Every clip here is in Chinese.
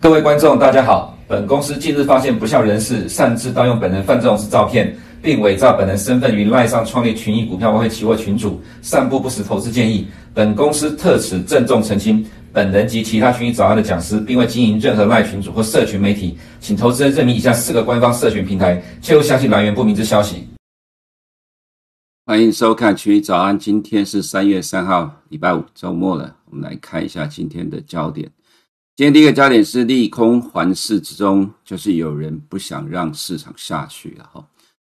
各位观众，大家好。本公司近日发现不孝人士擅自盗用本人范仲式照片。并伪造本人身份于赖上创立群益股票外汇期货群组，散布不实投资建议。本公司特此郑重澄清，本人及其他群益早安的讲师，并未经营任何赖群组或社群媒体，请投资人认明以下四个官方社群平台，切勿相信来源不明之消息。欢迎收看群益早安，今天是三月三号，礼拜五，周末了。我们来看一下今天的焦点。今天第一个焦点是利空环视之中，就是有人不想让市场下去了哈。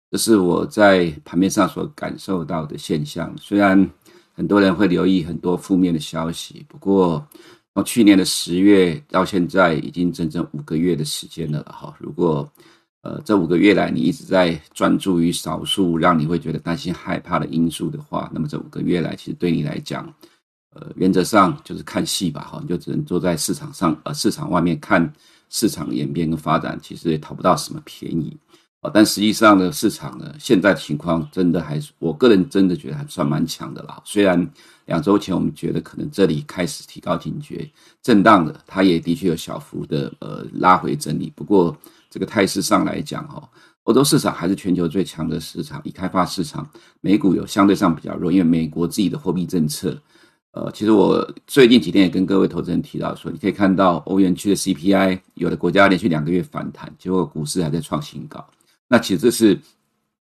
这是我在盘面上所感受到的现象。虽然很多人会留意很多负面的消息，不过从去年的十月到现在，已经整整五个月的时间了哈。如果呃，这五个月来，你一直在专注于少数让你会觉得担心、害怕的因素的话，那么这五个月来，其实对你来讲，呃，原则上就是看戏吧，哈，你就只能坐在市场上，呃，市场外面看市场演变跟发展，其实也讨不到什么便宜，啊，但实际上呢，市场呢，现在情况真的还是，我个人真的觉得还算蛮强的啦。虽然两周前我们觉得可能这里开始提高警觉，震荡的，它也的确有小幅的呃拉回整理，不过。这个态势上来讲，哈，欧洲市场还是全球最强的市场，已开发市场，美股有相对上比较弱，因为美国自己的货币政策。呃，其实我最近几天也跟各位投资人提到说，你可以看到欧元区的 CPI，有的国家连续两个月反弹，结果股市还在创新高。那其实这是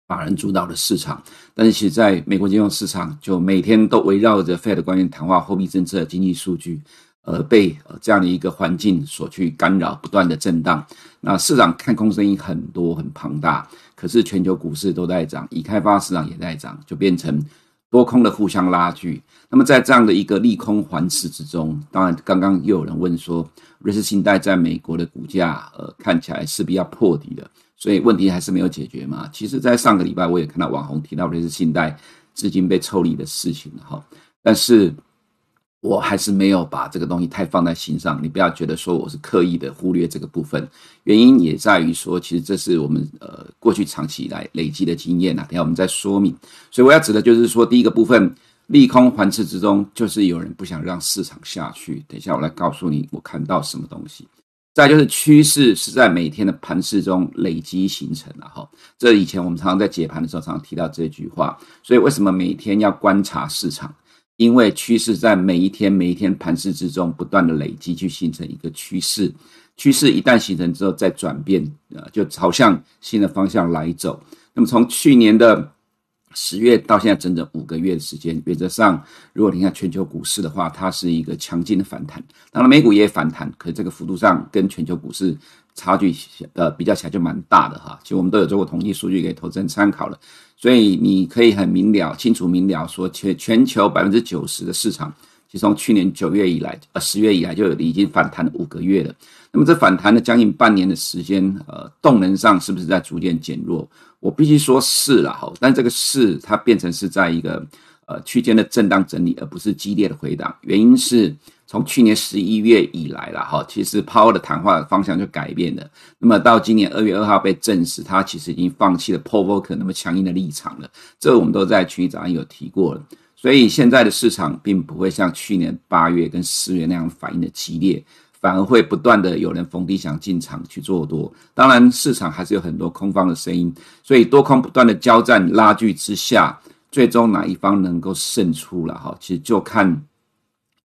法人主导的市场，但是其实在美国金融市场，就每天都围绕着 Fed 官员谈话、货币政策、经济数据。呃，被这样的一个环境所去干扰，不断的震荡。那市场看空声音很多，很庞大。可是全球股市都在涨，已开发市场也在涨，就变成多空的互相拉锯。那么在这样的一个利空环视之中，当然刚刚又有人问说，瑞士信贷在美国的股价，呃，看起来势必要破底的，所以问题还是没有解决嘛？其实，在上个礼拜我也看到网红提到瑞士信贷资金被抽离的事情哈，但是。我还是没有把这个东西太放在心上，你不要觉得说我是刻意的忽略这个部分，原因也在于说，其实这是我们呃过去长期以来累积的经验啊。等下我们再说明。所以我要指的就是说，第一个部分利空环伺之中，就是有人不想让市场下去。等一下我来告诉你我看到什么东西。再就是趋势是在每天的盘势中累积形成的哈。这以前我们常常在解盘的时候常常提到这句话，所以为什么每天要观察市场？因为趋势在每一天每一天盘势之中不断的累积，去形成一个趋势。趋势一旦形成之后，再转变，呃，就朝向新的方向来走。那么从去年的十月到现在整整五个月的时间，原则上，如果你看全球股市的话，它是一个强劲的反弹。当然，美股也反弹，可是这个幅度上跟全球股市差距，呃，比较起来就蛮大的哈。其实我们都有做过统计数据给投资人参考了。所以你可以很明了、清楚明了说，全全球百分之九十的市场，其实从去年九月以来，呃十月以来就已经反弹了五个月了。那么这反弹了将近半年的时间，呃，动能上是不是在逐渐减弱？我必须说是了哈，但这个是它变成是在一个呃区间的震荡整理，而不是激烈的回档。原因是。从去年十一月以来了哈，其实 Power 的谈话方向就改变了。那么到今年二月二号被证实，他其实已经放弃了 p o v o k e r 那么强硬的立场了。这个我们都在群里早上有提过了。所以现在的市场并不会像去年八月跟十月那样反应的激烈，反而会不断的有人逢低想进场去做多。当然，市场还是有很多空方的声音，所以多空不断的交战拉锯之下，最终哪一方能够胜出了哈？其实就看。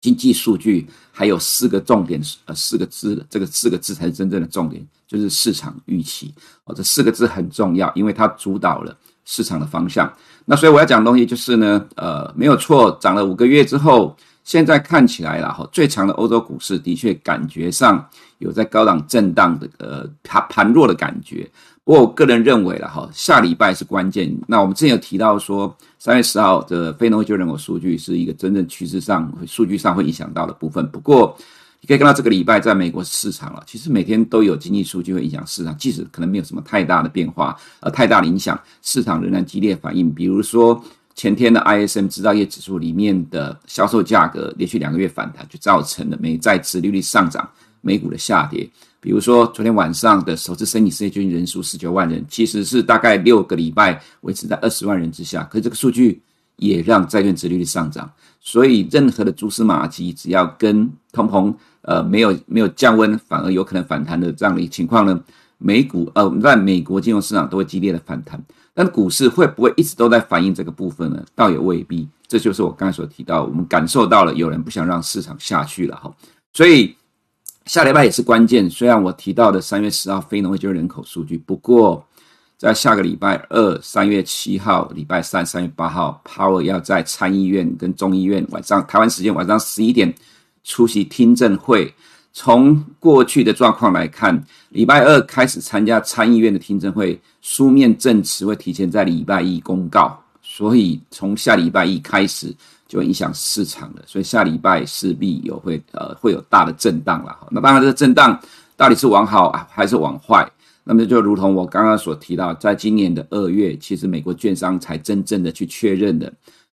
经济数据还有四个重点，呃，四个字，这个四个字才是真正的重点，就是市场预期哦。这四个字很重要，因为它主导了市场的方向。那所以我要讲的东西就是呢，呃，没有错，涨了五个月之后，现在看起来了哈，最强的欧洲股市的确感觉上有在高档震荡的呃盘盘弱的感觉。不过我个人认为了哈，下礼拜是关键。那我们之前有提到说，三月十号的非农就业人口数据是一个真正趋势上数据上会影响到的部分。不过你可以看到这个礼拜在美国市场了，其实每天都有经济数据会影响市场，即使可能没有什么太大的变化，呃，太大的影响，市场仍然激烈反应。比如说前天的 ISM 制造业指数里面的销售价格连续两个月反弹，就造成了美债殖利率上涨，美股的下跌。比如说，昨天晚上的首次申请失业救济人数十九万人，其实是大概六个礼拜维持在二十万人之下。可是这个数据也让债券殖利率上涨。所以任何的蛛丝马迹，只要跟通膨呃没有没有降温，反而有可能反弹的这样的一情况呢，美股呃在美国金融市场都会激烈的反弹。但股市会不会一直都在反映这个部分呢？倒也未必。这就是我刚才所提到，我们感受到了有人不想让市场下去了哈。所以下礼拜也是关键。虽然我提到的三月十号非农就业人口数据，不过。在下个礼拜二，三月七号，礼拜三，三月八号，Power 要在参议院跟众议院晚上台湾时间晚上十一点出席听证会。从过去的状况来看，礼拜二开始参加参议院的听证会，书面证词会提前在礼拜一公告，所以从下礼拜一开始就影响市场了。所以下礼拜势必有会呃会有大的震荡了。那当然，这个震荡到底是往好还是往坏？那么就如同我刚刚所提到，在今年的二月，其实美国券商才真正的去确认的，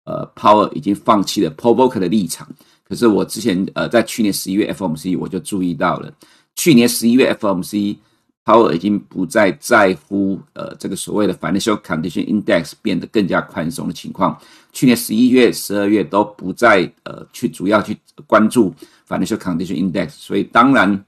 呃，Power 已经放弃了 Paul Volcker 的立场。可是我之前呃在去年十一月 FOMC 我就注意到了，去年十一月 FOMC Power 已经不再在乎呃这个所谓的 Financial Condition Index 变得更加宽松的情况。去年十一月、十二月都不再呃去主要去关注 Financial Condition Index，所以当然。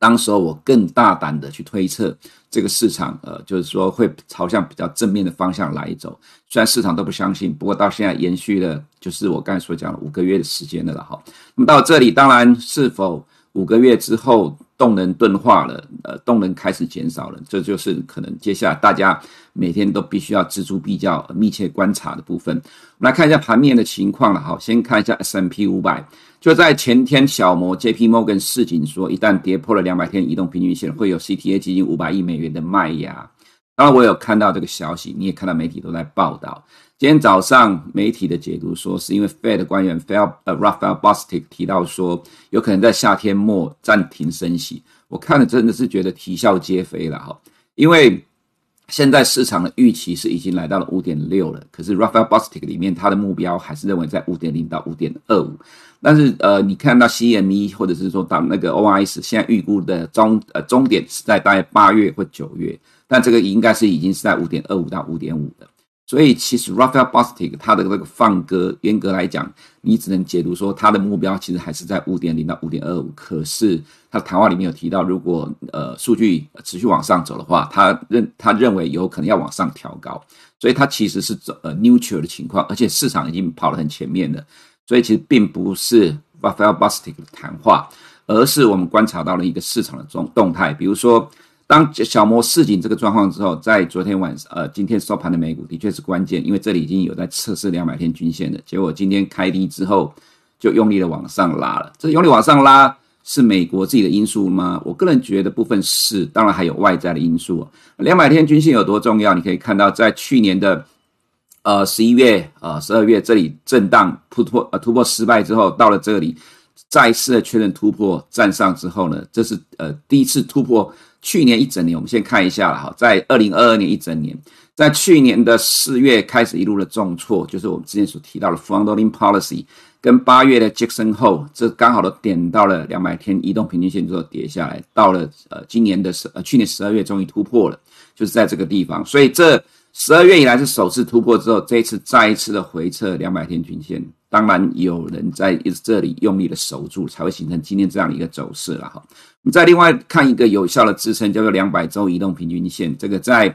当时候我更大胆的去推测，这个市场呃，就是说会朝向比较正面的方向来走。虽然市场都不相信，不过到现在延续了，就是我刚才所讲的五个月的时间了了哈。那么到这里，当然是否五个月之后动能钝化了，呃，动能开始减少了，这就是可能接下来大家每天都必须要錙铢必较、密切观察的部分。我们来看一下盘面的情况了哈，先看一下 S&P 500。就在前天，小摩 J.P. Morgan 市警说，一旦跌破了两百天移动平均线，会有 CTA 基金五百亿美元的卖压。当然，我有看到这个消息，你也看到媒体都在报道。今天早上媒体的解读说，是因为 Fed 官员 Phil 呃 Raphael Bostic 提到说，有可能在夏天末暂停升息。我看了真的是觉得啼笑皆非了哈，因为。现在市场的预期是已经来到了五点六了，可是 Raphael Bostic 里面他的目标还是认为在五点零到五点二五，但是呃，你看到 CME 或者是说到那个 OIS 现在预估的终呃终点是在大概八月或九月，但这个应该是已经是在五点二五到五点五的。所以其实 Raphael Bostic 他的这个放鸽，严格来讲，你只能解读说他的目标其实还是在五点零到五点二五。可是他的谈话里面有提到，如果呃数据持续往上走的话，他认他认为有可能要往上调高。所以他其实是走呃 neutral 的情况，而且市场已经跑得很前面了。所以其实并不是 Raphael Bostic 的谈话，而是我们观察到了一个市场的动动态，比如说。当小摩市井这个状况之后，在昨天晚上，呃，今天收盘的美股的确是关键，因为这里已经有在测试两百天均线的。结果今天开低之后，就用力的往上拉了。这用力往上拉是美国自己的因素吗？我个人觉得部分是，当然还有外在的因素。两百天均线有多重要？你可以看到，在去年的呃十一月、呃十二月这里震荡突破呃突破失败之后，到了这里再次的确认突破站上之后呢，这是呃第一次突破。去年一整年，我们先看一下了哈，在二零二二年一整年，在去年的四月开始一路的重挫，就是我们之前所提到的 Front-loading Policy，跟八月的 Jackson Hole，这刚好都点到了两百天移动平均线之后跌下来，到了呃今年的十呃去年十二月终于突破了，就是在这个地方，所以这十二月以来是首次突破之后，这一次再一次的回撤两百天均线。当然有人在这里用力的守住，才会形成今天这样的一个走势了哈。我们再另外看一个有效的支撑，叫做两百周移动平均线。这个在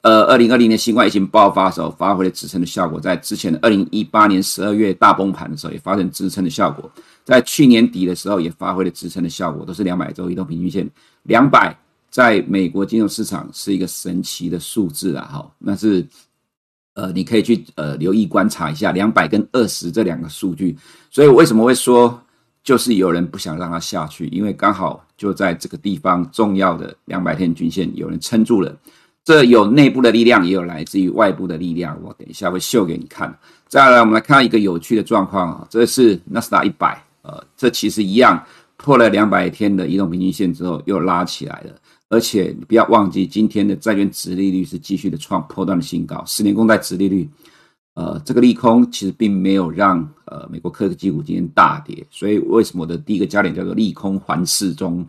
呃二零二零年新冠疫情爆发的时候发挥了支撑的效果，在之前的二零一八年十二月大崩盘的时候也发生支撑的效果，在去年底的时候也发挥了支撑的效果，都是两百周移动平均线。两百在美国金融市场是一个神奇的数字啊哈，那是。呃，你可以去呃留意观察一下两百跟二十这两个数据，所以我为什么会说就是有人不想让它下去，因为刚好就在这个地方重要的两百天均线有人撑住了，这有内部的力量，也有来自于外部的力量，我等一下会秀给你看。再来，我们来看一个有趣的状况啊，这是纳斯达一百，呃，这其实一样破了两百天的移动平均线之后又拉起来了。而且你不要忘记，今天的债券殖利率是继续的创波段的新高，十年公债殖利率，呃，这个利空其实并没有让呃美国科技股今天大跌，所以为什么我的第一个焦点叫做利空环视中，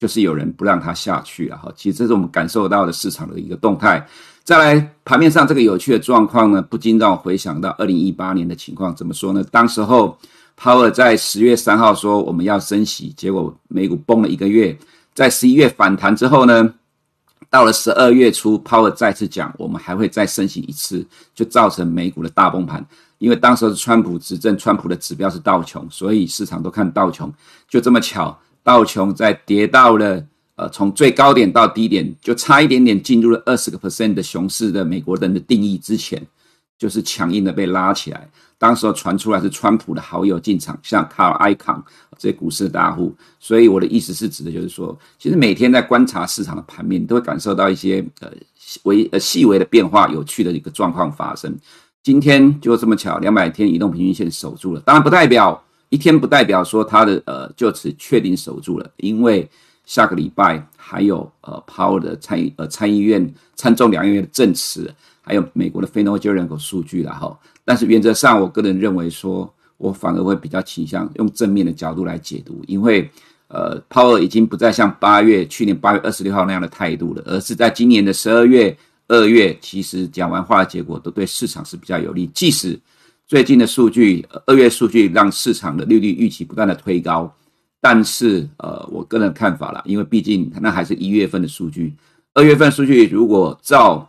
就是有人不让它下去了哈。其实这是我们感受到的市场的一个动态。再来盘面上这个有趣的状况呢，不禁让我回想到二零一八年的情况。怎么说呢？当时候 Power 在十月三号说我们要升息，结果美股崩了一个月，在十一月反弹之后呢，到了十二月初，Powell 再次讲我们还会再升息一次，就造成美股的大崩盘。因为当时是川普执政，川普的指标是道琼，所以市场都看道琼。就这么巧，道琼在跌到了呃从最高点到低点，就差一点点进入了二十个 percent 的熊市的美国人的定义之前，就是强硬的被拉起来。当时传出来是川普的好友进场，像卡尔艾康这些股市的大户。所以我的意思是指的就是说，其实每天在观察市场的盘面，都会感受到一些呃微呃细微的变化，有趣的一个状况发生。今天就这么巧，两百天移动平均线守住了。当然不代表一天，不代表说它的呃就此确定守住了，因为下个礼拜还有呃 Powell 的参议呃参议院参众两院的证词，还有美国的非农就业人口数据了哈。但是原则上，我个人认为说，我反而会比较倾向用正面的角度来解读，因为呃鲍尔已经不再像八月去年八月二十六号那样的态度了，而是在今年的十二月。二月其实讲完话的结果都对市场是比较有利，即使最近的数据，二月数据让市场的利率预期不断的推高，但是呃，我个人看法啦，因为毕竟那还是一月份的数据，二月份数据如果照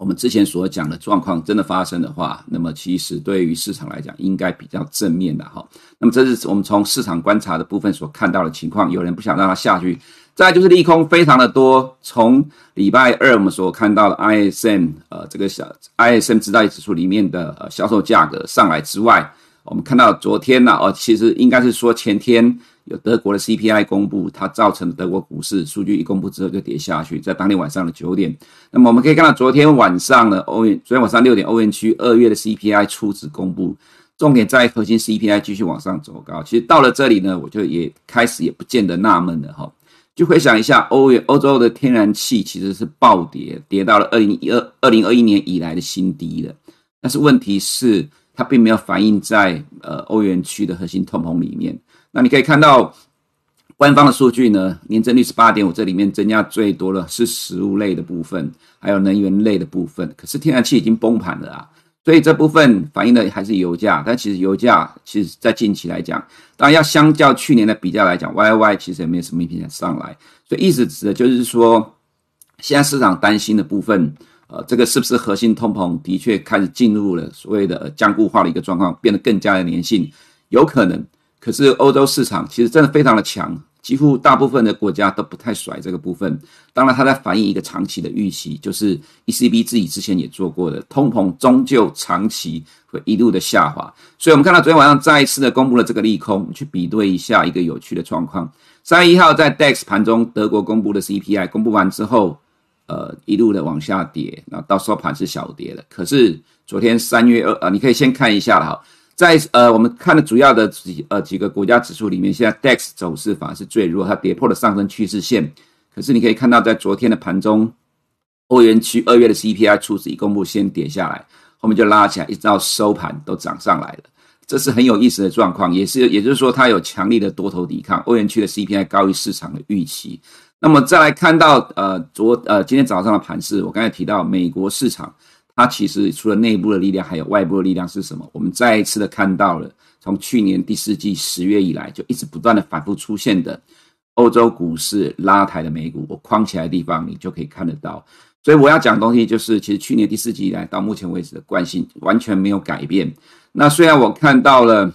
我们之前所讲的状况真的发生的话，那么其实对于市场来讲应该比较正面的哈。那么这是我们从市场观察的部分所看到的情况，有人不想让它下去。再就是利空非常的多，从礼拜二我们所看到的 ISM 呃这个小 ISM 制造业指数里面的呃销售价格上来之外，我们看到昨天呢，哦其实应该是说前天有德国的 CPI 公布，它造成德国股市数据一公布之后就跌下去，在当天晚上的九点。那么我们可以看到昨天晚上呢，欧元昨天晚上六点欧元区二月的 CPI 初值公布，重点在核心 CPI 继续往上走高。其实到了这里呢，我就也开始也不见得纳闷了哈。就回想一下，欧元欧洲的天然气其实是暴跌，跌到了二零一二二零二一年以来的新低了。但是问题是，它并没有反映在呃欧元区的核心通膨里面。那你可以看到官方的数据呢，年增率是八点五，这里面增加最多的是食物类的部分，还有能源类的部分。可是天然气已经崩盘了啊。所以这部分反映的还是油价，但其实油价其实在近期来讲，当然要相较去年的比较来讲，Y Y 其实也没有什么明显上来。所以意思指的就是说，现在市场担心的部分，呃，这个是不是核心通膨的确开始进入了所谓的僵固化的一个状况，变得更加的粘性，有可能。可是欧洲市场其实真的非常的强。几乎大部分的国家都不太甩这个部分，当然它在反映一个长期的预期，就是 ECB 自己之前也做过的，通膨终究长期会一路的下滑。所以我们看到昨天晚上再一次的公布了这个利空，去比对一下一个有趣的状况。三月一号在 DAX 盘中，德国公布的 CPI 公布完之后，呃，一路的往下跌，那到收盘是小跌的。可是昨天三月二啊，你可以先看一下哈。在呃，我们看的主要的几呃几个国家指数里面，现在 DAX 走势反而是最弱，它跌破了上升趋势线。可是你可以看到，在昨天的盘中，欧元区二月的 CPI 初值一公布，先跌下来，后面就拉起来，一直到收盘都涨上来了。这是很有意思的状况，也是也就是说，它有强力的多头抵抗。欧元区的 CPI 高于市场的预期。那么再来看到呃昨呃今天早上的盘势，我刚才提到美国市场。它其实除了内部的力量，还有外部的力量是什么？我们再一次的看到了，从去年第四季十月以来，就一直不断的反复出现的欧洲股市拉抬的美股，我框起来的地方你就可以看得到。所以我要讲的东西就是，其实去年第四季以来到目前为止的惯性完全没有改变。那虽然我看到了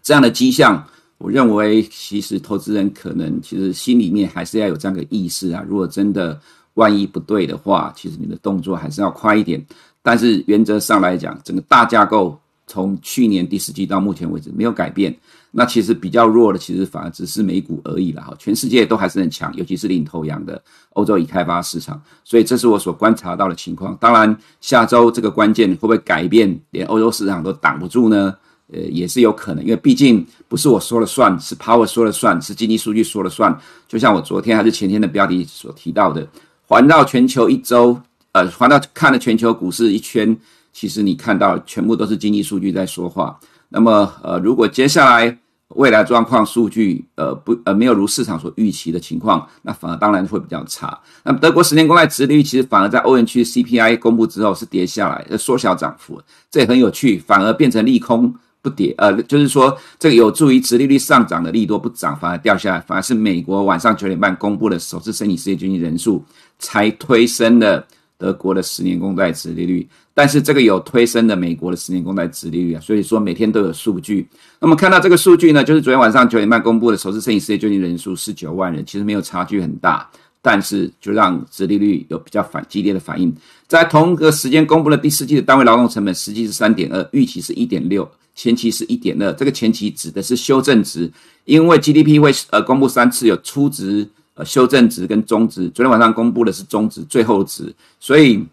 这样的迹象，我认为其实投资人可能其实心里面还是要有这样的意识啊。如果真的万一不对的话，其实你的动作还是要快一点。但是原则上来讲，整个大架构从去年第四季到目前为止没有改变。那其实比较弱的，其实反而只是美股而已了哈。全世界都还是很强，尤其是领头羊的欧洲已开发市场。所以这是我所观察到的情况。当然，下周这个关键会不会改变，连欧洲市场都挡不住呢？呃，也是有可能，因为毕竟不是我说了算，是 Power 说了算，是经济数据说了算。就像我昨天还是前天的标题所提到的。环绕全球一周，呃，环绕看了全球股市一圈，其实你看到全部都是经济数据在说话。那么，呃，如果接下来未来状况数据，呃不呃没有如市场所预期的情况，那反而当然会比较差。那么德国十年公债殖利率其实反而在欧元区 CPI 公布之后是跌下来，呃缩小涨幅，这也很有趣，反而变成利空不跌，呃就是说这个有助于殖利率上涨的利多不涨，反而掉下来，反而是美国晚上九点半公布的首次申请失业救济人数才推升了德国的十年公债殖利率。但是这个有推升的美国的十年公债殖利率啊，所以说每天都有数据。那么看到这个数据呢，就是昨天晚上九点半公布的首次申请失业救济人数是九万人，其实没有差距很大，但是就让殖利率有比较反激烈的反应。在同一个时间公布了第四季的单位劳动成本，实际是三点二，预期是一点六，前期是一点二。这个前期指的是修正值，因为 GDP 会呃公布三次，有初值、呃修正值跟中值。昨天晚上公布的是中值，最后值，所以。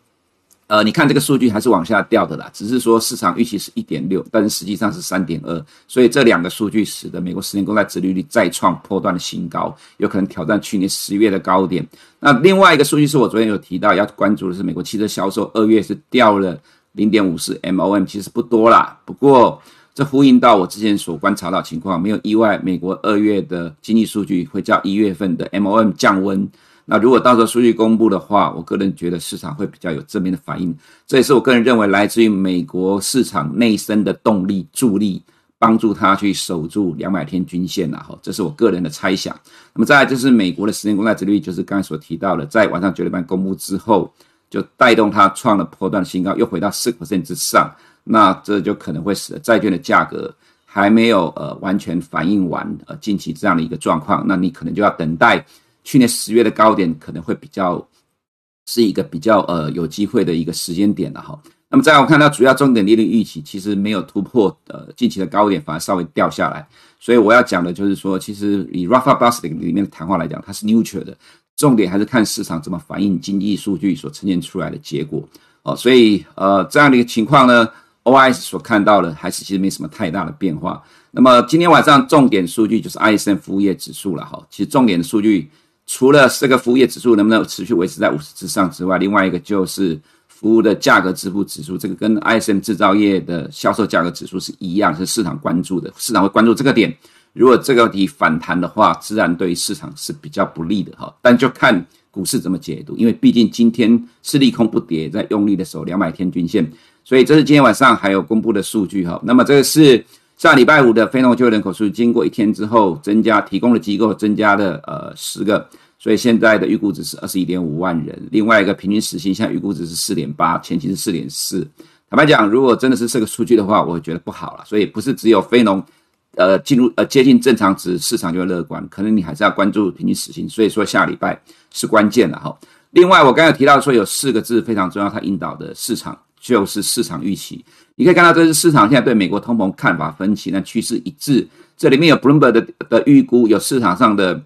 呃，你看这个数据还是往下掉的啦，只是说市场预期是一点六，但是实际上是三点二，所以这两个数据使得美国十年公债殖利率再创波段的新高，有可能挑战去年十月的高点。那另外一个数据是我昨天有提到要关注的是美国汽车销售，二月是掉了零点五四 MOM，其实不多啦，不过这呼应到我之前所观察到情况，没有意外，美国二月的经济数据会较一月份的 MOM 降温。那如果到时候数据公布的话，我个人觉得市场会比较有正面的反应，这也是我个人认为来自于美国市场内生的动力助力，帮助它去守住两百天均线了哈，这是我个人的猜想。那么再来就是美国的十年公债殖利率，就是刚才所提到的，在晚上九点半公布之后，就带动它创了波段新高，又回到四 percent 之上，那这就可能会使得债券的价格还没有呃完全反映完呃近期这样的一个状况，那你可能就要等待。去年十月的高点可能会比较是一个比较呃有机会的一个时间点了哈。那么再来我看到主要重点利率预期其实没有突破呃近期的高点，反而稍微掉下来。所以我要讲的就是说，其实以 Rafael Bostic 里面的谈话来讲，它是 neutral 的，重点还是看市场怎么反映经济数据所呈现出来的结果哦。所以呃这样的一个情况呢，OIS 所看到的还是其实没什么太大的变化。那么今天晚上重点数据就是 ISM 服务业指数了哈。其实重点数据。除了这个服务业指数能不能持续维持在五十之上之外，另外一个就是服务的价格支付指数，这个跟 ISM 制造业的销售价格指数是一样，是市场关注的，市场会关注这个点。如果这个题反弹的话，自然对市场是比较不利的哈。但就看股市怎么解读，因为毕竟今天是利空不跌，在用力的守两百天均线，所以这是今天晚上还有公布的数据哈。那么这个是上礼拜五的非农就业人口数，经过一天之后增加，提供的机构增加了呃十个。所以现在的预估值是二十一点五万人，另外一个平均时薪现在预估值是四点八，前期是四点四。坦白讲，如果真的是这个数据的话，我觉得不好了。所以不是只有非农，呃，进入呃接近正常值，市场就会乐观。可能你还是要关注平均时薪。所以说下礼拜是关键的哈。另外，我刚才提到说有四个字非常重要，它引导的市场就是市场预期。你可以看到，这是市场现在对美国通膨看法分歧，但趋势一致。这里面有 Bloomberg 的的预估，有市场上的。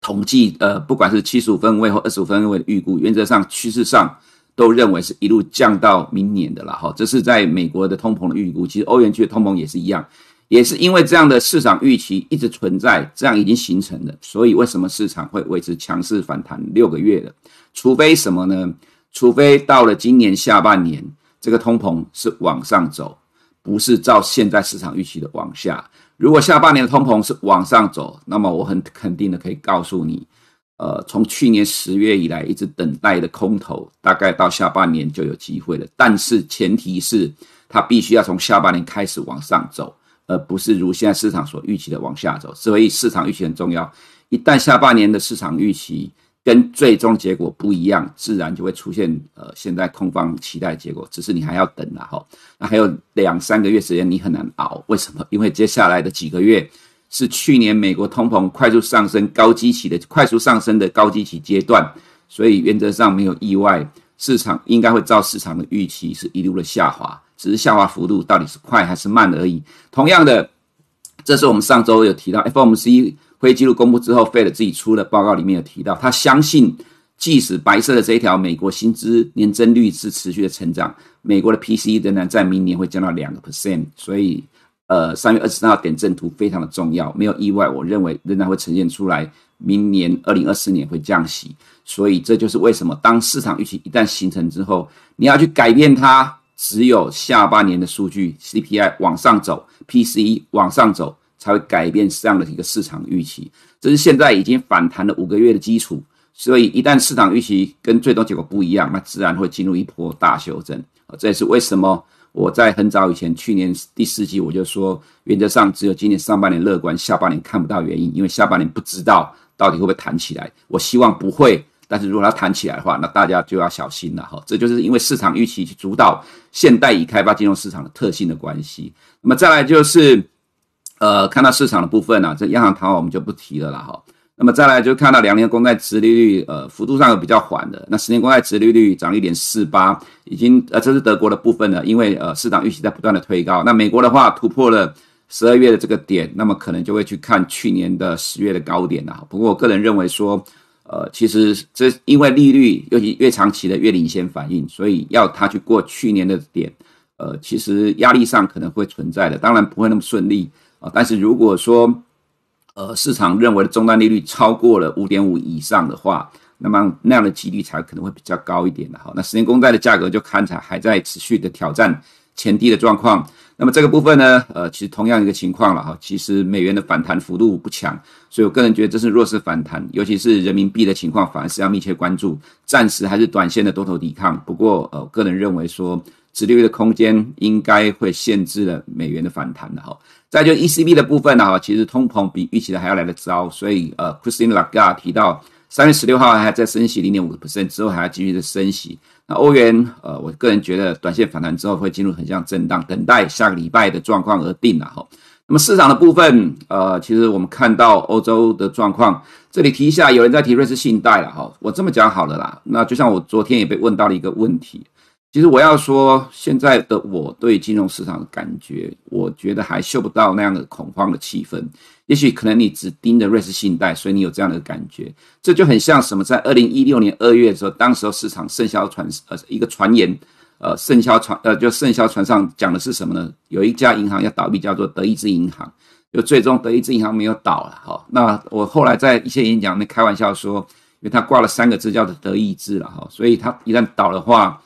统计呃，不管是七十五分位或二十五分位的预估，原则上趋势上都认为是一路降到明年的了哈。这是在美国的通膨的预估，其实欧元区的通膨也是一样，也是因为这样的市场预期一直存在，这样已经形成了，所以为什么市场会维持强势反弹六个月的？除非什么呢？除非到了今年下半年，这个通膨是往上走，不是照现在市场预期的往下。如果下半年的通膨是往上走，那么我很肯定的可以告诉你，呃，从去年十月以来一直等待的空头，大概到下半年就有机会了。但是前提是它必须要从下半年开始往上走，而不是如现在市场所预期的往下走。所以市场预期很重要。一旦下半年的市场预期，跟最终结果不一样，自然就会出现呃，现在空方期待的结果，只是你还要等了哈。那还有两三个月时间，你很难熬。为什么？因为接下来的几个月是去年美国通膨快速上升高基期的快速上升的高基期阶段，所以原则上没有意外，市场应该会照市场的预期是一路的下滑，只是下滑幅度到底是快还是慢而已。同样的，这是我们上周有提到 FOMC。会议记录公布之后，Fed 自己出的报告里面有提到，他相信即使白色的这一条美国薪资年增率是持续的成长，美国的 PCE 仍然在明年会降到两个 percent。所以，呃，三月二十三号点阵图非常的重要，没有意外，我认为仍然会呈现出来，明年二零二四年会降息。所以这就是为什么当市场预期一旦形成之后，你要去改变它，只有下半年的数据 CPI 往上走，PCE 往上走。才会改变这样的一个市场预期。这是现在已经反弹了五个月的基础，所以一旦市场预期跟最终结果不一样，那自然会进入一波大修正。这也是为什么我在很早以前，去年第四季我就说，原则上只有今年上半年乐观，下半年看不到原因，因为下半年不知道到底会不会弹起来。我希望不会。但是如果它弹起来的话，那大家就要小心了哈。这就是因为市场预期去主导现代已开发金融市场的特性的关系。那么再来就是，呃，看到市场的部分啊，这央行谈话我们就不提了了哈。那么再来就看到两年公债殖利率，呃，幅度上有比较缓的。那十年公债殖利率涨一点四八，已经呃，这是德国的部分了，因为呃，市场预期在不断的推高。那美国的话突破了十二月的这个点，那么可能就会去看去年的十月的高点了。不过我个人认为说。呃，其实这因为利率尤其越长期的越领先反应，所以要它去过去年的点，呃，其实压力上可能会存在的，当然不会那么顺利啊，但是如果说，呃，市场认为的终端利率超过了五点五以上的话，那么那样的几率才可能会比较高一点的哈。那十年公债的价格就看起来还在持续的挑战前低的状况。那么这个部分呢，呃，其实同样一个情况了哈。其实美元的反弹幅度不强，所以我个人觉得这是弱势反弹，尤其是人民币的情况，反而是要密切关注。暂时还是短线的多头抵抗。不过，呃，我个人认为说，殖利率的空间应该会限制了美元的反弹的哈。再就 ECB 的部分呢，哈，其实通膨比预期的还要来得糟，所以呃，Christine Lagarde 提到，三月十六号还在升息零点五个 percent 之后还要继续的升息。那欧元，呃，我个人觉得短线反弹之后会进入横向震荡，等待下个礼拜的状况而定了哈。那么市场的部分，呃，其实我们看到欧洲的状况，这里提一下，有人在提瑞士信贷了哈。我这么讲好了啦，那就像我昨天也被问到了一个问题。其实我要说，现在的我对金融市场的感觉，我觉得还嗅不到那样的恐慌的气氛。也许可能你只盯着瑞士信贷，所以你有这样的感觉。这就很像什么？在二零一六年二月的时候，当时候市场盛销传呃一个传言，呃盛销传呃就盛销传上讲的是什么呢？有一家银行要倒闭，叫做德意志银行，就最终德意志银行没有倒了。哈，那我后来在一些演讲里面开玩笑说，因为他挂了三个字叫做德意志了哈，所以他一旦倒的话。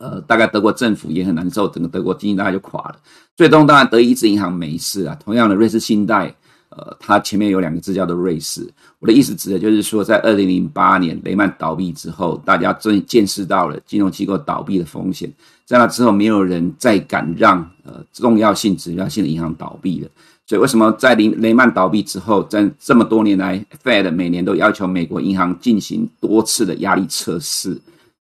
呃，大概德国政府也很难受，整个德国经济大概就垮了。最终当然德意志银行没事啊，同样的瑞士信贷，呃，它前面有两个字叫做瑞士。我的意思指的就是说，在二零零八年雷曼倒闭之后，大家终于见识到了金融机构倒闭的风险。在那之后，没有人再敢让呃重要性、指标性的银行倒闭了。所以为什么在雷雷曼倒闭之后，在这么多年来，Fed 每年都要求美国银行进行多次的压力测试？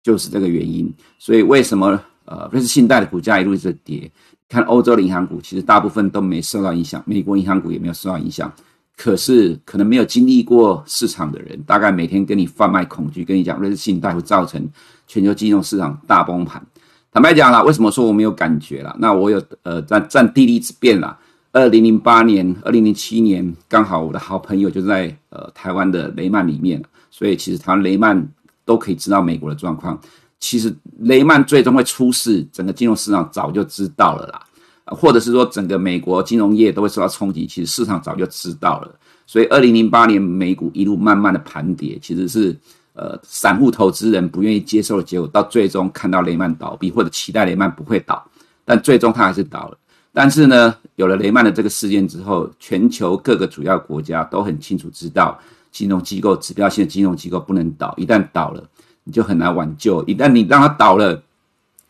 就是这个原因，所以为什么呃瑞士信贷的股价一路一直跌？看欧洲的银行股，其实大部分都没受到影响，美国银行股也没有受到影响。可是可能没有经历过市场的人，大概每天跟你贩卖恐惧，跟你讲瑞士信贷会造成全球金融市场大崩盘。坦白讲啦，为什么说我没有感觉啦？那我有呃占占地利之便啦。二零零八年、二零零七年，刚好我的好朋友就在呃台湾的雷曼里面，所以其实台湾雷曼。都可以知道美国的状况。其实雷曼最终会出事，整个金融市场早就知道了啦，或者是说整个美国金融业都会受到冲击，其实市场早就知道了。所以二零零八年美股一路慢慢的盘跌，其实是呃散户投资人不愿意接受的结果。到最终看到雷曼倒闭，或者期待雷曼不会倒，但最终他还是倒了。但是呢，有了雷曼的这个事件之后，全球各个主要国家都很清楚知道。金融机构指标性的金融机构不能倒，一旦倒了，你就很难挽救。一旦你让它倒了，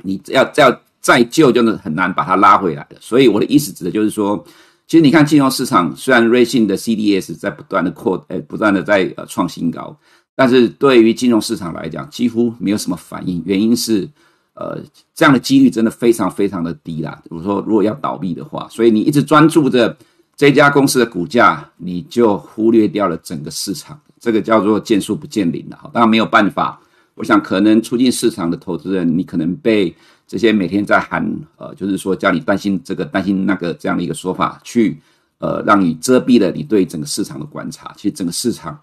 你要要再救，就是很难把它拉回来的。所以我的意思指的就是说，其实你看金融市场，虽然瑞信的 CDS 在不断的扩，呃，不断的在呃创新高，但是对于金融市场来讲，几乎没有什么反应。原因是，呃，这样的几率真的非常非常的低啦。比如说，如果要倒闭的话，所以你一直专注着。这家公司的股价，你就忽略掉了整个市场，这个叫做见树不见林了。当然没有办法，我想可能促进市场的投资人，你可能被这些每天在喊，呃，就是说叫你担心这个担心那个这样的一个说法，去呃让你遮蔽了你对整个市场的观察。其实整个市场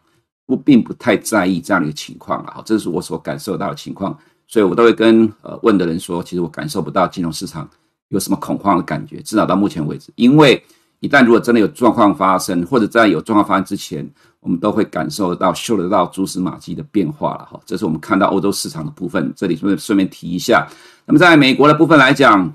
不并不太在意这样的一个情况啊，这是我所感受到的情况，所以我都会跟呃问的人说，其实我感受不到金融市场有什么恐慌的感觉，至少到目前为止，因为。一旦如果真的有状况发生，或者在有状况发生之前，我们都会感受得到、嗅得到蛛丝马迹的变化了哈。这是我们看到欧洲市场的部分。这里顺便顺便提一下。那么在美国的部分来讲，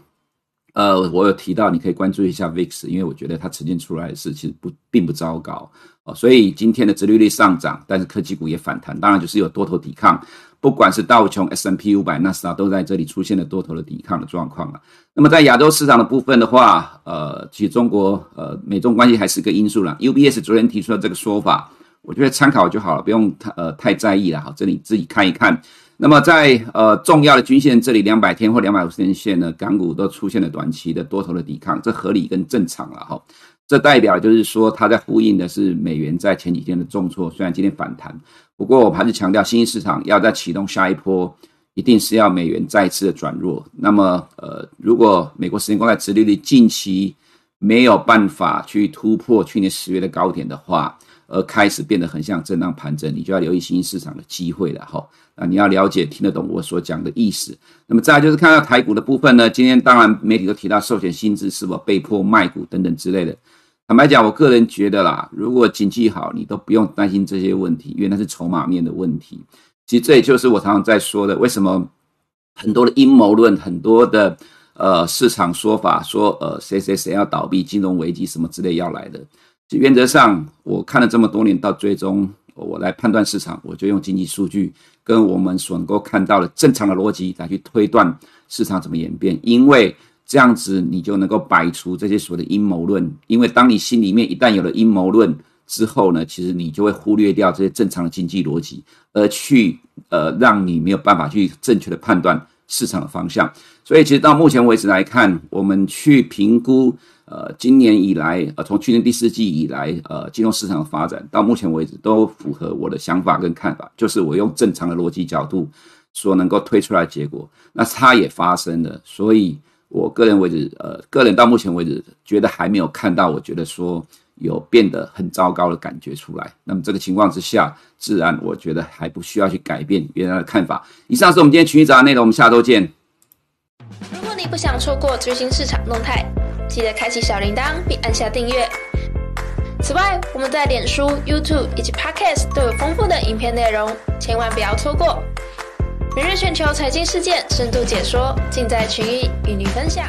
呃，我有提到你可以关注一下 VIX，因为我觉得它呈现出来的是其实不并不糟糕哦。所以今天的殖利率上涨，但是科技股也反弹，当然就是有多头抵抗。不管是道琼、S M P 五百、纳斯达都在这里出现了多头的抵抗的状况了。那么在亚洲市场的部分的话，呃，其实中国呃美中关系还是个因素了。UBS 昨天提出了这个说法，我觉得参考就好了，不用太呃太在意了。好，这里自己看一看。那么在呃重要的均线这里，两百天或两百五十天线呢，港股都出现了短期的多头的抵抗，这合理跟正常了哈。这代表就是说，它在呼应的是美元在前几天的重挫，虽然今天反弹，不过我还是强调，新兴市场要再启动下一波，一定是要美元再次的转弱。那么，呃，如果美国十年公债殖利率近期没有办法去突破去年十月的高点的话，而开始变得很像震荡盘整，你就要留意新兴市场的机会了哈。那你要了解听得懂我所讲的意思。那么再就是看到台股的部分呢，今天当然媒体都提到寿险薪资是否被迫卖股等等之类的。坦白讲，我个人觉得啦，如果景气好，你都不用担心这些问题，因为那是筹码面的问题。其实这也就是我常常在说的，为什么很多的阴谋论，很多的呃市场说法说呃谁谁谁要倒闭、金融危机什么之类要来的。原则上，我看了这么多年，到最终我来判断市场，我就用经济数据跟我们所能够看到的正常的逻辑来去推断市场怎么演变，因为。这样子，你就能够摆除这些所谓的阴谋论，因为当你心里面一旦有了阴谋论之后呢，其实你就会忽略掉这些正常的经济逻辑，而去呃让你没有办法去正确的判断市场的方向。所以，其实到目前为止来看，我们去评估呃今年以来呃从去年第四季以来呃金融市场的发展，到目前为止都符合我的想法跟看法，就是我用正常的逻辑角度所能够推出来结果，那它也发生了，所以。我个人为止，呃，个人到目前为止觉得还没有看到，我觉得说有变得很糟糕的感觉出来。那么这个情况之下，自然我觉得还不需要去改变原来的看法。以上是我们今天群益早安内容，我们下周见。如果你不想错过最新市场动态，记得开启小铃铛并按下订阅。此外，我们在脸书、YouTube 以及 Podcast 都有丰富的影片内容，千万不要错过。每日全球财经事件深度解说，尽在群益与你分享。